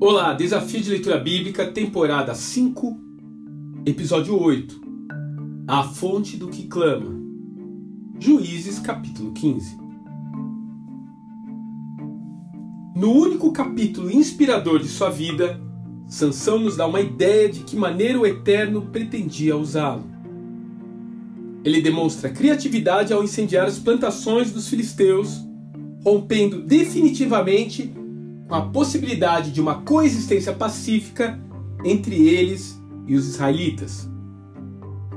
Olá, Desafio de Leitura Bíblica, temporada 5, episódio 8. A fonte do que clama. Juízes, capítulo 15. No único capítulo inspirador de sua vida, Sansão nos dá uma ideia de que maneira o Eterno pretendia usá-lo. Ele demonstra criatividade ao incendiar as plantações dos filisteus, rompendo definitivamente com a possibilidade de uma coexistência pacífica entre eles e os israelitas.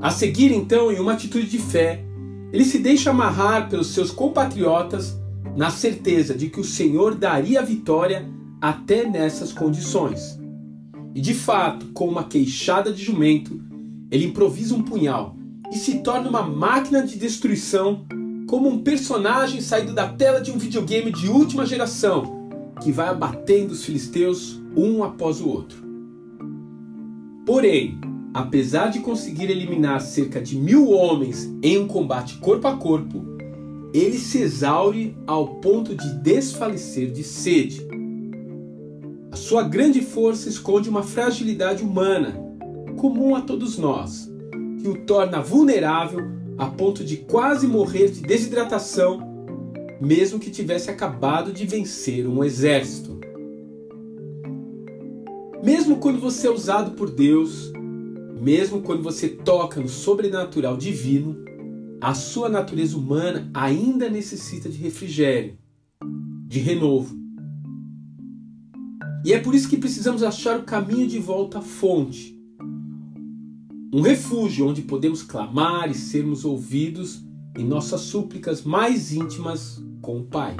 A seguir, então, em uma atitude de fé, ele se deixa amarrar pelos seus compatriotas na certeza de que o Senhor daria a vitória até nessas condições. E de fato, com uma queixada de jumento, ele improvisa um punhal e se torna uma máquina de destruição, como um personagem saído da tela de um videogame de última geração que vai abatendo os filisteus um após o outro. Porém, apesar de conseguir eliminar cerca de mil homens em um combate corpo a corpo, ele se exaure ao ponto de desfalecer de sede. A sua grande força esconde uma fragilidade humana, comum a todos nós, que o torna vulnerável a ponto de quase morrer de desidratação mesmo que tivesse acabado de vencer um exército. Mesmo quando você é usado por Deus, mesmo quando você toca no sobrenatural divino, a sua natureza humana ainda necessita de refrigério, de renovo. E é por isso que precisamos achar o caminho de volta à fonte. Um refúgio onde podemos clamar e sermos ouvidos em nossas súplicas mais íntimas com o Pai.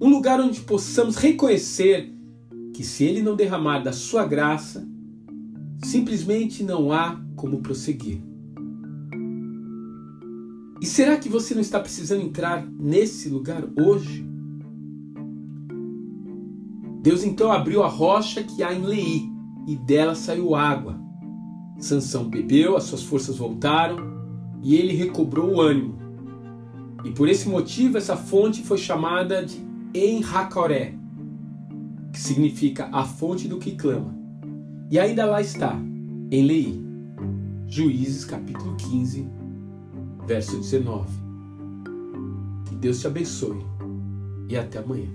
Um lugar onde possamos reconhecer que se Ele não derramar da Sua graça, simplesmente não há como prosseguir. E será que você não está precisando entrar nesse lugar hoje? Deus então abriu a rocha que há em Leí e dela saiu água. Sansão bebeu, as suas forças voltaram e ele recobrou o ânimo. E por esse motivo essa fonte foi chamada de Enhacoré, que significa a fonte do que clama. E ainda lá está, em Lei, Juízes capítulo 15, verso 19. Que Deus te abençoe e até amanhã.